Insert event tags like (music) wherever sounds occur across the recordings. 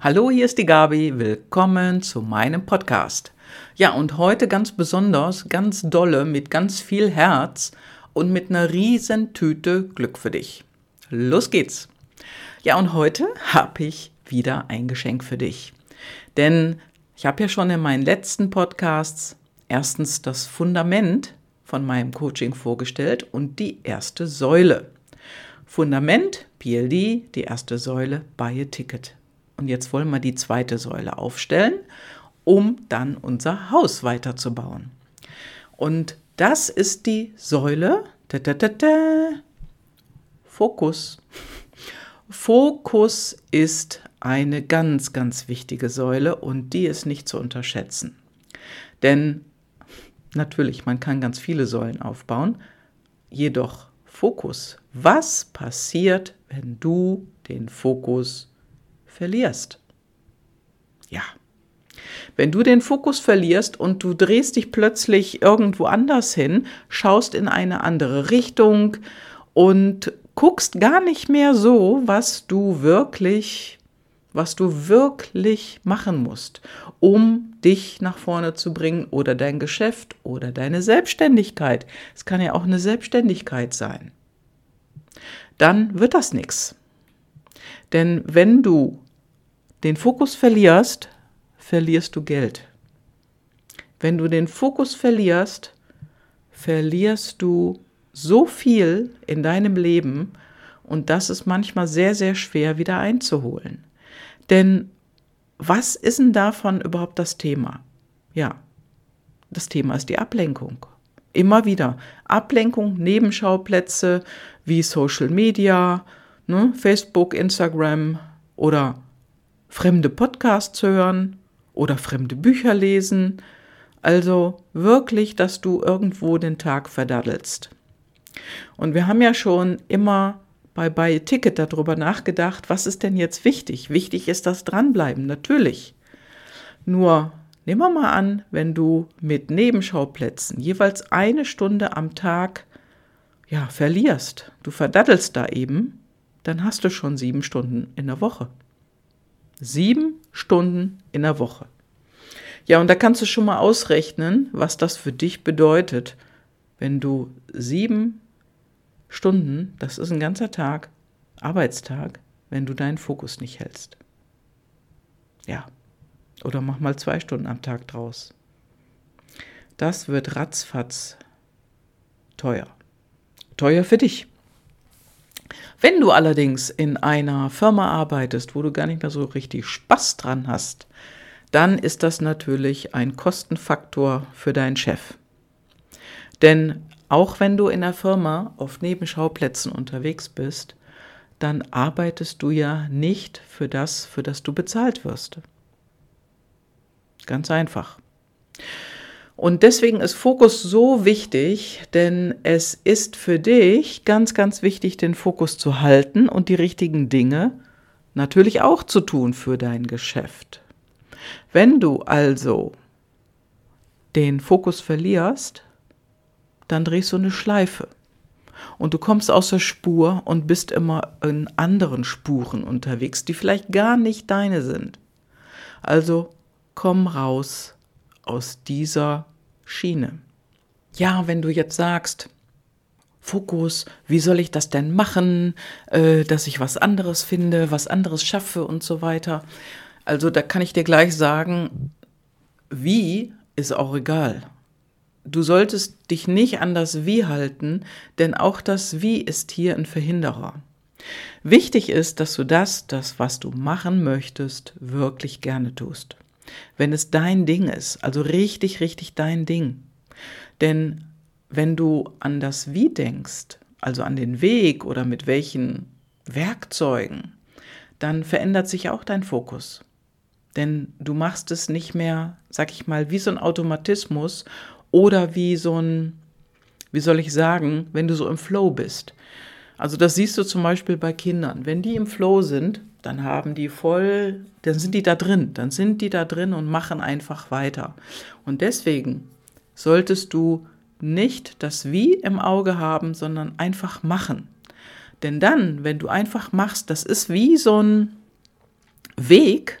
Hallo, hier ist die Gabi. Willkommen zu meinem Podcast. Ja, und heute ganz besonders, ganz dolle, mit ganz viel Herz und mit einer riesen Tüte Glück für dich. Los geht's. Ja, und heute habe ich wieder ein Geschenk für dich. Denn ich habe ja schon in meinen letzten Podcasts erstens das Fundament von meinem Coaching vorgestellt und die erste Säule. Fundament, PLD, die erste Säule, Buy a Ticket. Und jetzt wollen wir die zweite Säule aufstellen, um dann unser Haus weiterzubauen. Und das ist die Säule da, da, da, Fokus. Fokus ist eine ganz, ganz wichtige Säule und die ist nicht zu unterschätzen. Denn natürlich, man kann ganz viele Säulen aufbauen, jedoch Fokus. Was passiert, wenn du den Fokus verlierst. Ja. Wenn du den Fokus verlierst und du drehst dich plötzlich irgendwo anders hin, schaust in eine andere Richtung und guckst gar nicht mehr so, was du wirklich, was du wirklich machen musst, um dich nach vorne zu bringen oder dein Geschäft oder deine Selbstständigkeit. Es kann ja auch eine Selbstständigkeit sein. Dann wird das nichts. Denn wenn du den Fokus verlierst, verlierst du Geld. Wenn du den Fokus verlierst, verlierst du so viel in deinem Leben und das ist manchmal sehr, sehr schwer wieder einzuholen. Denn was ist denn davon überhaupt das Thema? Ja, das Thema ist die Ablenkung. Immer wieder. Ablenkung, Nebenschauplätze wie Social Media, ne, Facebook, Instagram oder fremde Podcasts hören oder fremde Bücher lesen. Also wirklich, dass du irgendwo den Tag verdaddelst. Und wir haben ja schon immer bei Buy Ticket darüber nachgedacht, was ist denn jetzt wichtig? Wichtig ist das Dranbleiben, natürlich. Nur nehmen wir mal an, wenn du mit Nebenschauplätzen jeweils eine Stunde am Tag ja, verlierst, du verdaddelst da eben, dann hast du schon sieben Stunden in der Woche. Sieben Stunden in der Woche. Ja, und da kannst du schon mal ausrechnen, was das für dich bedeutet, wenn du sieben Stunden, das ist ein ganzer Tag, Arbeitstag, wenn du deinen Fokus nicht hältst. Ja, oder mach mal zwei Stunden am Tag draus. Das wird ratzfatz teuer. Teuer für dich. Wenn du allerdings in einer Firma arbeitest, wo du gar nicht mehr so richtig Spaß dran hast, dann ist das natürlich ein Kostenfaktor für deinen Chef. Denn auch wenn du in der Firma auf Nebenschauplätzen unterwegs bist, dann arbeitest du ja nicht für das, für das du bezahlt wirst. Ganz einfach. Und deswegen ist Fokus so wichtig, denn es ist für dich ganz, ganz wichtig, den Fokus zu halten und die richtigen Dinge natürlich auch zu tun für dein Geschäft. Wenn du also den Fokus verlierst, dann drehst du eine Schleife. Und du kommst aus der Spur und bist immer in anderen Spuren unterwegs, die vielleicht gar nicht deine sind. Also komm raus aus dieser Schiene. Ja, wenn du jetzt sagst, Fokus, wie soll ich das denn machen, äh, dass ich was anderes finde, was anderes schaffe und so weiter. Also da kann ich dir gleich sagen, wie ist auch egal. Du solltest dich nicht an das Wie halten, denn auch das Wie ist hier ein Verhinderer. Wichtig ist, dass du das, das, was du machen möchtest, wirklich gerne tust wenn es dein Ding ist, also richtig, richtig dein Ding. Denn wenn du an das Wie denkst, also an den Weg oder mit welchen Werkzeugen, dann verändert sich auch dein Fokus. Denn du machst es nicht mehr, sag ich mal, wie so ein Automatismus oder wie so ein, wie soll ich sagen, wenn du so im Flow bist. Also das siehst du zum Beispiel bei Kindern. Wenn die im Flow sind, dann haben die voll, dann sind die da drin, dann sind die da drin und machen einfach weiter. Und deswegen solltest du nicht das Wie im Auge haben, sondern einfach machen. Denn dann, wenn du einfach machst, das ist wie so ein Weg,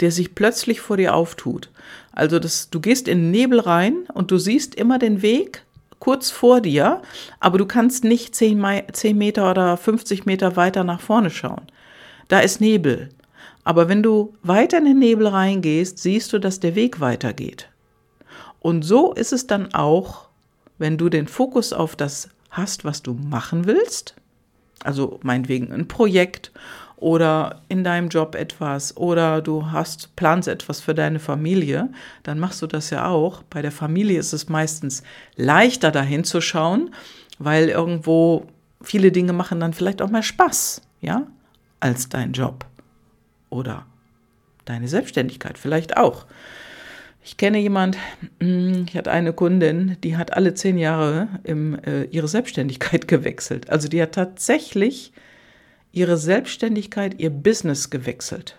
der sich plötzlich vor dir auftut. Also das, du gehst in den Nebel rein und du siehst immer den Weg kurz vor dir, aber du kannst nicht 10, 10 Meter oder 50 Meter weiter nach vorne schauen. Da ist Nebel. Aber wenn du weiter in den Nebel reingehst, siehst du, dass der Weg weitergeht. Und so ist es dann auch, wenn du den Fokus auf das hast, was du machen willst, also meinetwegen ein Projekt oder in deinem Job etwas oder du hast planst etwas für deine Familie, dann machst du das ja auch. Bei der Familie ist es meistens leichter dahin zu schauen, weil irgendwo viele Dinge machen dann vielleicht auch mehr Spaß, ja, als dein Job oder deine Selbstständigkeit vielleicht auch. Ich kenne jemand, mm, ich hatte eine Kundin, die hat alle zehn Jahre im, äh, ihre Selbstständigkeit (laughs) gewechselt. Also die hat tatsächlich ihre Selbstständigkeit, ihr Business gewechselt.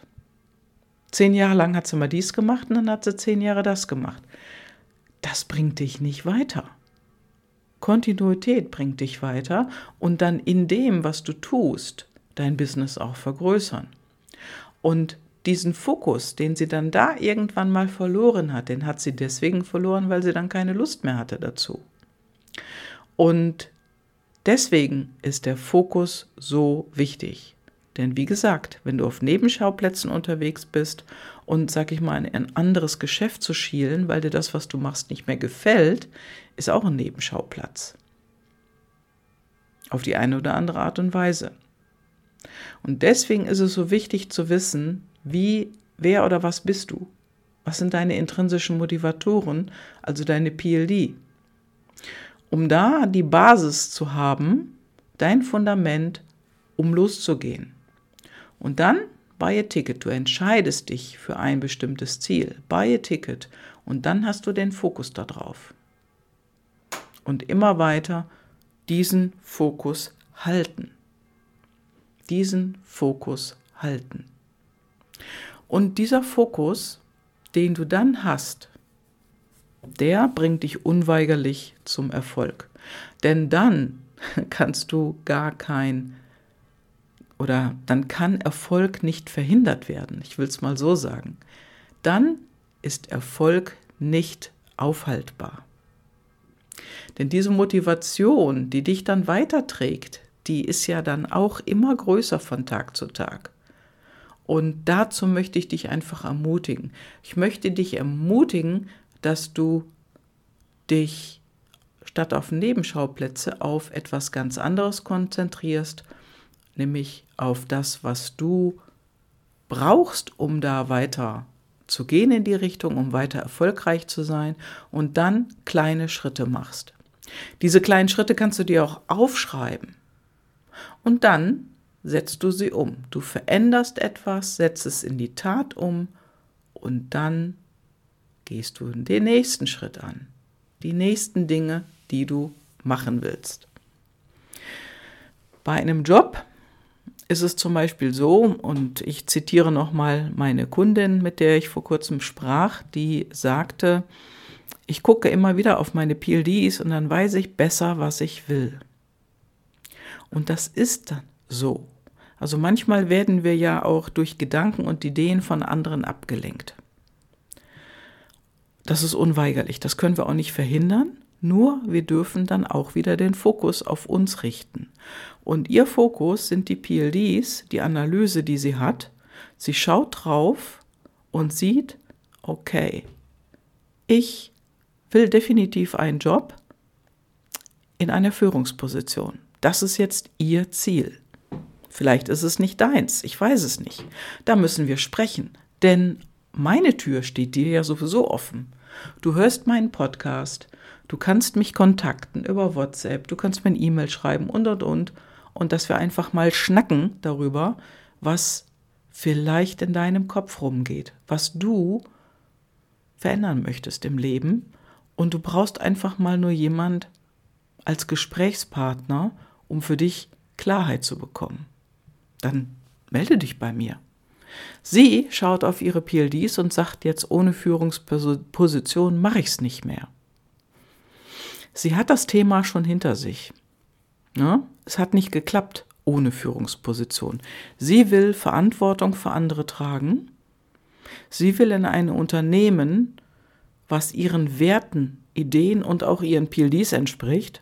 Zehn Jahre lang hat sie mal dies gemacht und dann hat sie zehn Jahre das gemacht. Das bringt dich nicht weiter. Kontinuität bringt dich weiter und dann in dem, was du tust, dein Business auch vergrößern. Und diesen Fokus, den sie dann da irgendwann mal verloren hat, den hat sie deswegen verloren, weil sie dann keine Lust mehr hatte dazu. Und Deswegen ist der Fokus so wichtig. Denn wie gesagt, wenn du auf Nebenschauplätzen unterwegs bist und, sag ich mal, in ein anderes Geschäft zu schielen, weil dir das, was du machst, nicht mehr gefällt, ist auch ein Nebenschauplatz. Auf die eine oder andere Art und Weise. Und deswegen ist es so wichtig zu wissen, wie, wer oder was bist du? Was sind deine intrinsischen Motivatoren, also deine PLD? Um da die Basis zu haben, dein Fundament, um loszugehen. Und dann buy a ticket. Du entscheidest dich für ein bestimmtes Ziel. Buy a ticket. Und dann hast du den Fokus darauf. Und immer weiter diesen Fokus halten. Diesen Fokus halten. Und dieser Fokus, den du dann hast, der bringt dich unweigerlich zum Erfolg. Denn dann (laughs) kannst du gar kein oder dann kann Erfolg nicht verhindert werden. Ich will es mal so sagen. Dann ist Erfolg nicht aufhaltbar. Denn diese Motivation, die dich dann weiterträgt, die ist ja dann auch immer größer von Tag zu Tag. Und dazu möchte ich dich einfach ermutigen. Ich möchte dich ermutigen, dass du dich statt auf Nebenschauplätze auf etwas ganz anderes konzentrierst, nämlich auf das, was du brauchst, um da weiter zu gehen in die Richtung, um weiter erfolgreich zu sein und dann kleine Schritte machst. Diese kleinen Schritte kannst du dir auch aufschreiben und dann setzt du sie um. Du veränderst etwas, setzt es in die Tat um und dann gehst du den nächsten Schritt an. Die nächsten Dinge, die du machen willst. Bei einem Job ist es zum Beispiel so, und ich zitiere nochmal meine Kundin, mit der ich vor kurzem sprach, die sagte, ich gucke immer wieder auf meine PLDs und dann weiß ich besser, was ich will. Und das ist dann so. Also manchmal werden wir ja auch durch Gedanken und Ideen von anderen abgelenkt. Das ist unweigerlich, das können wir auch nicht verhindern, nur wir dürfen dann auch wieder den Fokus auf uns richten. Und ihr Fokus sind die PLDs, die Analyse, die sie hat. Sie schaut drauf und sieht, okay, ich will definitiv einen Job in einer Führungsposition. Das ist jetzt ihr Ziel. Vielleicht ist es nicht deins, ich weiß es nicht. Da müssen wir sprechen, denn meine Tür steht dir ja sowieso offen. Du hörst meinen Podcast, du kannst mich kontakten über WhatsApp, du kannst mir eine E-Mail schreiben und und und. Und dass wir einfach mal schnacken darüber, was vielleicht in deinem Kopf rumgeht, was du verändern möchtest im Leben. Und du brauchst einfach mal nur jemand als Gesprächspartner, um für dich Klarheit zu bekommen. Dann melde dich bei mir. Sie schaut auf ihre PLDs und sagt jetzt, ohne Führungsposition mache ich es nicht mehr. Sie hat das Thema schon hinter sich. Ne? es hat nicht geklappt ohne Führungsposition. Sie will Verantwortung für andere tragen Sie will in ein Unternehmen, was ihren Werten, Ideen und auch ihren PLDs entspricht.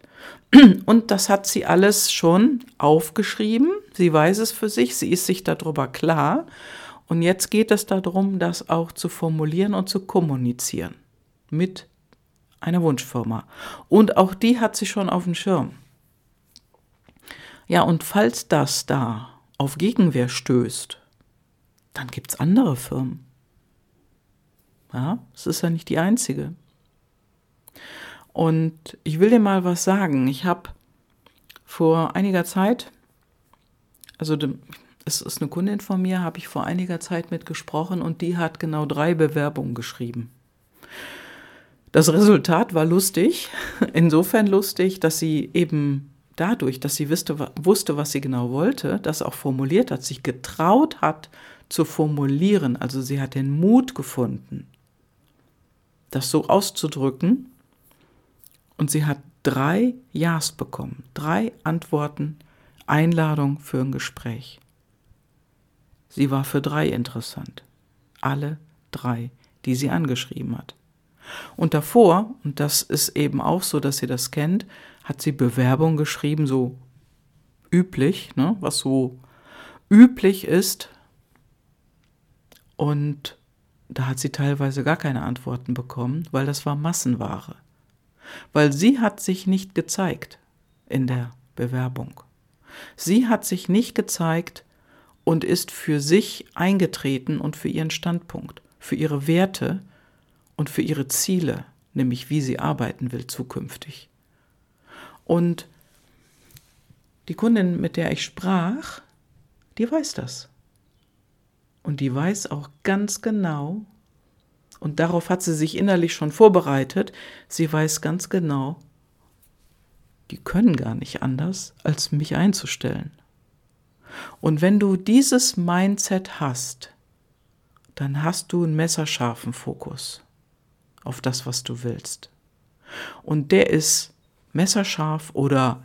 Und das hat sie alles schon aufgeschrieben. Sie weiß es für sich, sie ist sich darüber klar. Und jetzt geht es darum, das auch zu formulieren und zu kommunizieren mit einer Wunschfirma. Und auch die hat sie schon auf dem Schirm. Ja, und falls das da auf Gegenwehr stößt, dann gibt es andere Firmen. Ja, es ist ja nicht die einzige. Und ich will dir mal was sagen. Ich habe vor einiger Zeit, also es ist eine Kundin von mir, habe ich vor einiger Zeit mit gesprochen und die hat genau drei Bewerbungen geschrieben. Das Resultat war lustig, (laughs) insofern lustig, dass sie eben dadurch, dass sie wusste, wusste, was sie genau wollte, das auch formuliert hat, sich getraut hat zu formulieren. Also sie hat den Mut gefunden, das so auszudrücken. Und sie hat drei Ja's bekommen, drei Antworten, Einladung für ein Gespräch. Sie war für drei interessant. Alle drei, die sie angeschrieben hat. Und davor, und das ist eben auch so, dass sie das kennt, hat sie Bewerbung geschrieben, so üblich, ne, was so üblich ist. Und da hat sie teilweise gar keine Antworten bekommen, weil das war Massenware. Weil sie hat sich nicht gezeigt in der Bewerbung. Sie hat sich nicht gezeigt und ist für sich eingetreten und für ihren Standpunkt, für ihre Werte, und für ihre Ziele, nämlich wie sie arbeiten will zukünftig. Und die Kundin, mit der ich sprach, die weiß das. Und die weiß auch ganz genau, und darauf hat sie sich innerlich schon vorbereitet, sie weiß ganz genau, die können gar nicht anders, als mich einzustellen. Und wenn du dieses Mindset hast, dann hast du einen messerscharfen Fokus auf das, was du willst. Und der ist messerscharf oder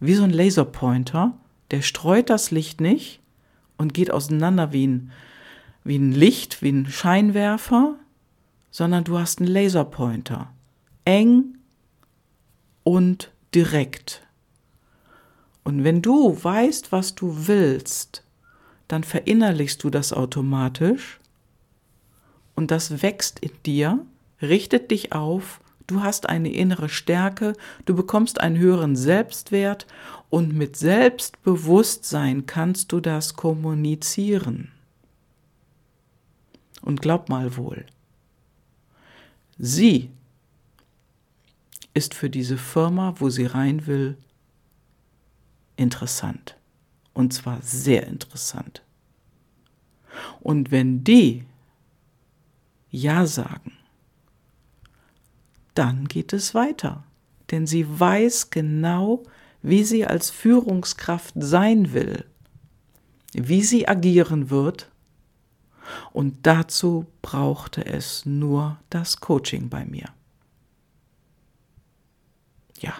wie so ein Laserpointer, der streut das Licht nicht und geht auseinander wie ein, wie ein Licht, wie ein Scheinwerfer, sondern du hast einen Laserpointer. Eng und direkt. Und wenn du weißt, was du willst, dann verinnerlichst du das automatisch und das wächst in dir richtet dich auf, du hast eine innere Stärke, du bekommst einen höheren Selbstwert und mit Selbstbewusstsein kannst du das kommunizieren. Und glaub mal wohl, sie ist für diese Firma, wo sie rein will, interessant. Und zwar sehr interessant. Und wenn die Ja sagen, dann geht es weiter. Denn sie weiß genau, wie sie als Führungskraft sein will, wie sie agieren wird. Und dazu brauchte es nur das Coaching bei mir. Ja.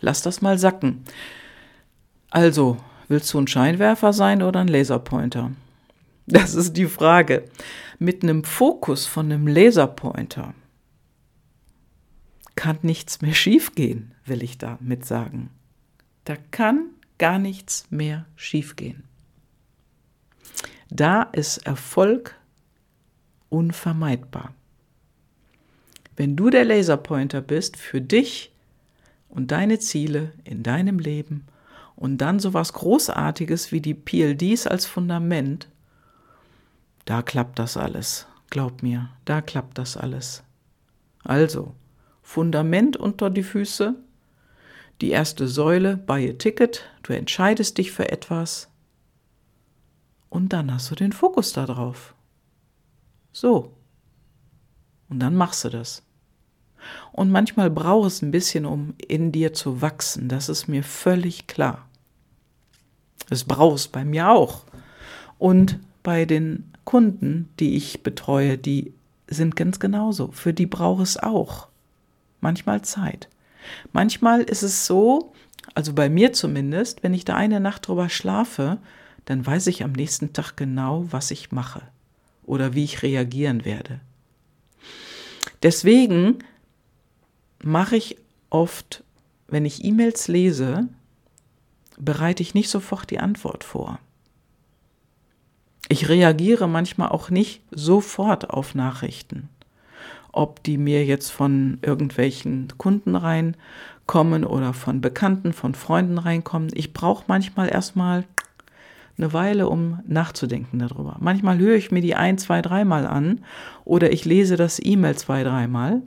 Lass das mal sacken. Also, willst du ein Scheinwerfer sein oder ein Laserpointer? Das ist die Frage. Mit einem Fokus von einem Laserpointer kann nichts mehr schiefgehen, will ich damit sagen. Da kann gar nichts mehr schiefgehen. Da ist Erfolg unvermeidbar. Wenn du der Laserpointer bist für dich und deine Ziele in deinem Leben und dann sowas Großartiges wie die PLDs als Fundament, da klappt das alles. Glaub mir, da klappt das alles. Also, Fundament unter die Füße, die erste Säule, buy a ticket, du entscheidest dich für etwas und dann hast du den Fokus darauf. So. Und dann machst du das. Und manchmal braucht es ein bisschen, um in dir zu wachsen. Das ist mir völlig klar. Es braucht es bei mir auch. Und bei den Kunden, die ich betreue, die sind ganz genauso. Für die braucht es auch manchmal Zeit. Manchmal ist es so, also bei mir zumindest, wenn ich da eine Nacht drüber schlafe, dann weiß ich am nächsten Tag genau, was ich mache oder wie ich reagieren werde. Deswegen mache ich oft, wenn ich E-Mails lese, bereite ich nicht sofort die Antwort vor. Ich reagiere manchmal auch nicht sofort auf Nachrichten. Ob die mir jetzt von irgendwelchen Kunden reinkommen oder von Bekannten, von Freunden reinkommen. Ich brauche manchmal erstmal eine Weile, um nachzudenken darüber. Manchmal höre ich mir die ein, zwei, dreimal an oder ich lese das E-Mail zwei, dreimal.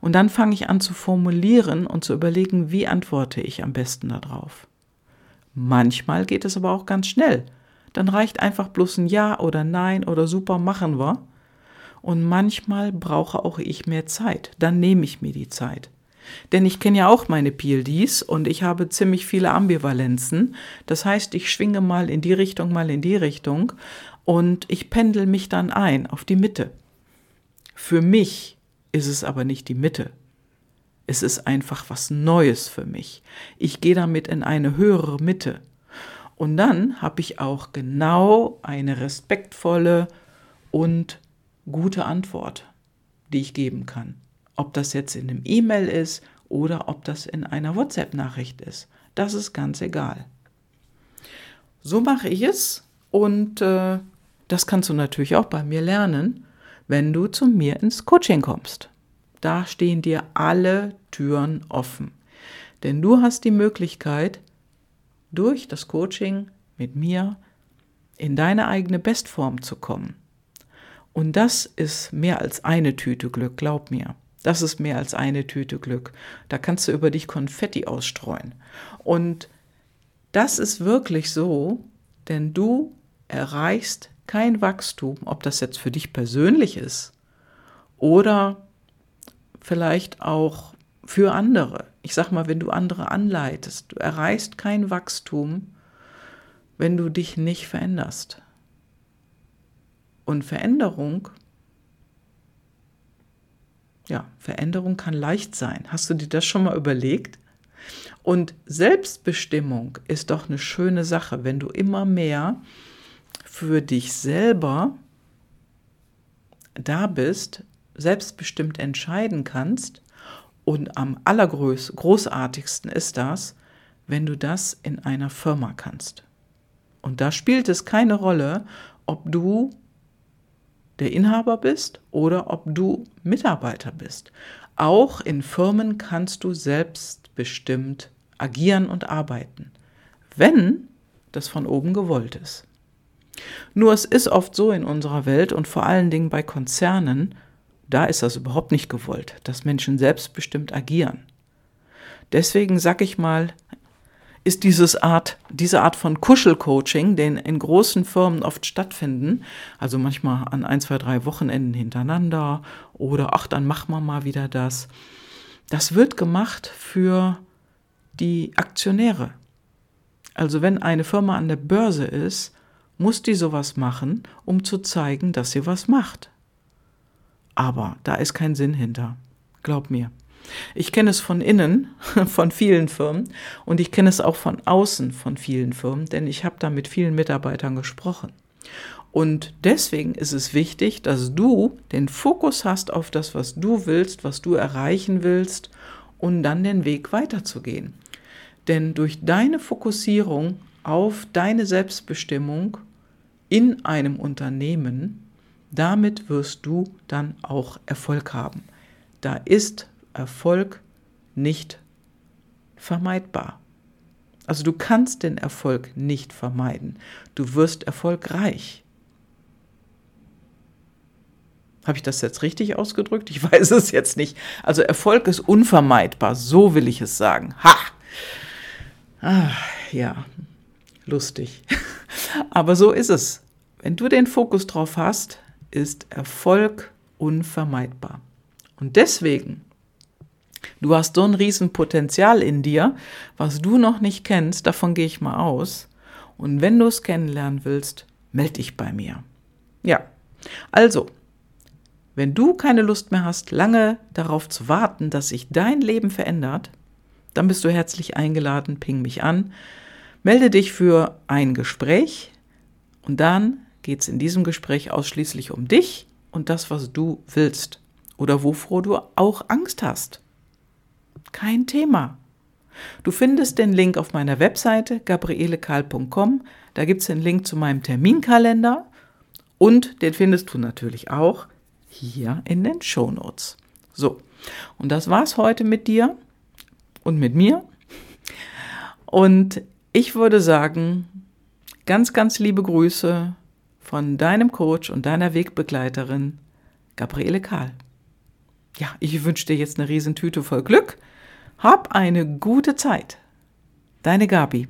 Und dann fange ich an zu formulieren und zu überlegen, wie antworte ich am besten darauf. Manchmal geht es aber auch ganz schnell. Dann reicht einfach bloß ein Ja oder Nein oder super machen wir. Und manchmal brauche auch ich mehr Zeit. Dann nehme ich mir die Zeit. Denn ich kenne ja auch meine PLDs und ich habe ziemlich viele Ambivalenzen. Das heißt, ich schwinge mal in die Richtung, mal in die Richtung und ich pendel mich dann ein auf die Mitte. Für mich ist es aber nicht die Mitte. Es ist einfach was Neues für mich. Ich gehe damit in eine höhere Mitte. Und dann habe ich auch genau eine respektvolle und gute Antwort, die ich geben kann. Ob das jetzt in einem E-Mail ist oder ob das in einer WhatsApp-Nachricht ist. Das ist ganz egal. So mache ich es und äh, das kannst du natürlich auch bei mir lernen, wenn du zu mir ins Coaching kommst. Da stehen dir alle Türen offen. Denn du hast die Möglichkeit, durch das Coaching mit mir in deine eigene Bestform zu kommen. Und das ist mehr als eine Tüte Glück, glaub mir. Das ist mehr als eine Tüte Glück. Da kannst du über dich Konfetti ausstreuen. Und das ist wirklich so, denn du erreichst kein Wachstum, ob das jetzt für dich persönlich ist oder vielleicht auch für andere. Ich sag mal, wenn du andere anleitest, du erreichst kein Wachstum, wenn du dich nicht veränderst. Und Veränderung ja, Veränderung kann leicht sein. Hast du dir das schon mal überlegt? Und Selbstbestimmung ist doch eine schöne Sache, wenn du immer mehr für dich selber da bist, selbstbestimmt entscheiden kannst. Und am allergroßartigsten ist das, wenn du das in einer Firma kannst. Und da spielt es keine Rolle, ob du der Inhaber bist oder ob du Mitarbeiter bist. Auch in Firmen kannst du selbstbestimmt agieren und arbeiten, wenn das von oben gewollt ist. Nur es ist oft so in unserer Welt und vor allen Dingen bei Konzernen, da ist das überhaupt nicht gewollt, dass Menschen selbstbestimmt agieren. Deswegen sag ich mal, ist dieses Art, diese Art von Kuschelcoaching, den in großen Firmen oft stattfinden, also manchmal an ein, zwei, drei Wochenenden hintereinander oder ach, dann machen wir mal wieder das. Das wird gemacht für die Aktionäre. Also wenn eine Firma an der Börse ist, muss die sowas machen, um zu zeigen, dass sie was macht. Aber da ist kein Sinn hinter. Glaub mir. Ich kenne es von innen, (laughs) von vielen Firmen und ich kenne es auch von außen von vielen Firmen, denn ich habe da mit vielen Mitarbeitern gesprochen. Und deswegen ist es wichtig, dass du den Fokus hast auf das, was du willst, was du erreichen willst und dann den Weg weiterzugehen. Denn durch deine Fokussierung auf deine Selbstbestimmung in einem Unternehmen, damit wirst du dann auch Erfolg haben. Da ist Erfolg nicht vermeidbar. Also du kannst den Erfolg nicht vermeiden. Du wirst erfolgreich. Habe ich das jetzt richtig ausgedrückt? Ich (laughs) weiß es jetzt nicht. Also Erfolg ist unvermeidbar, so will ich es sagen. Ha! Ah, ja, lustig. (laughs) Aber so ist es. Wenn du den Fokus drauf hast, ist Erfolg unvermeidbar. Und deswegen Du hast so ein Riesenpotenzial in dir, was du noch nicht kennst, davon gehe ich mal aus. Und wenn du es kennenlernen willst, melde dich bei mir. Ja, also, wenn du keine Lust mehr hast, lange darauf zu warten, dass sich dein Leben verändert, dann bist du herzlich eingeladen, ping mich an. Melde dich für ein Gespräch und dann geht es in diesem Gespräch ausschließlich um dich und das, was du willst oder wovor du auch Angst hast. Kein Thema. Du findest den Link auf meiner Webseite gabrielekahl.com. Da gibt es den Link zu meinem Terminkalender und den findest du natürlich auch hier in den Show Notes. So, und das war's heute mit dir und mit mir. Und ich würde sagen, ganz, ganz liebe Grüße von deinem Coach und deiner Wegbegleiterin Gabriele Kahl. Ja, ich wünsche dir jetzt eine Riesentüte voll Glück. Hab eine gute Zeit. Deine Gabi.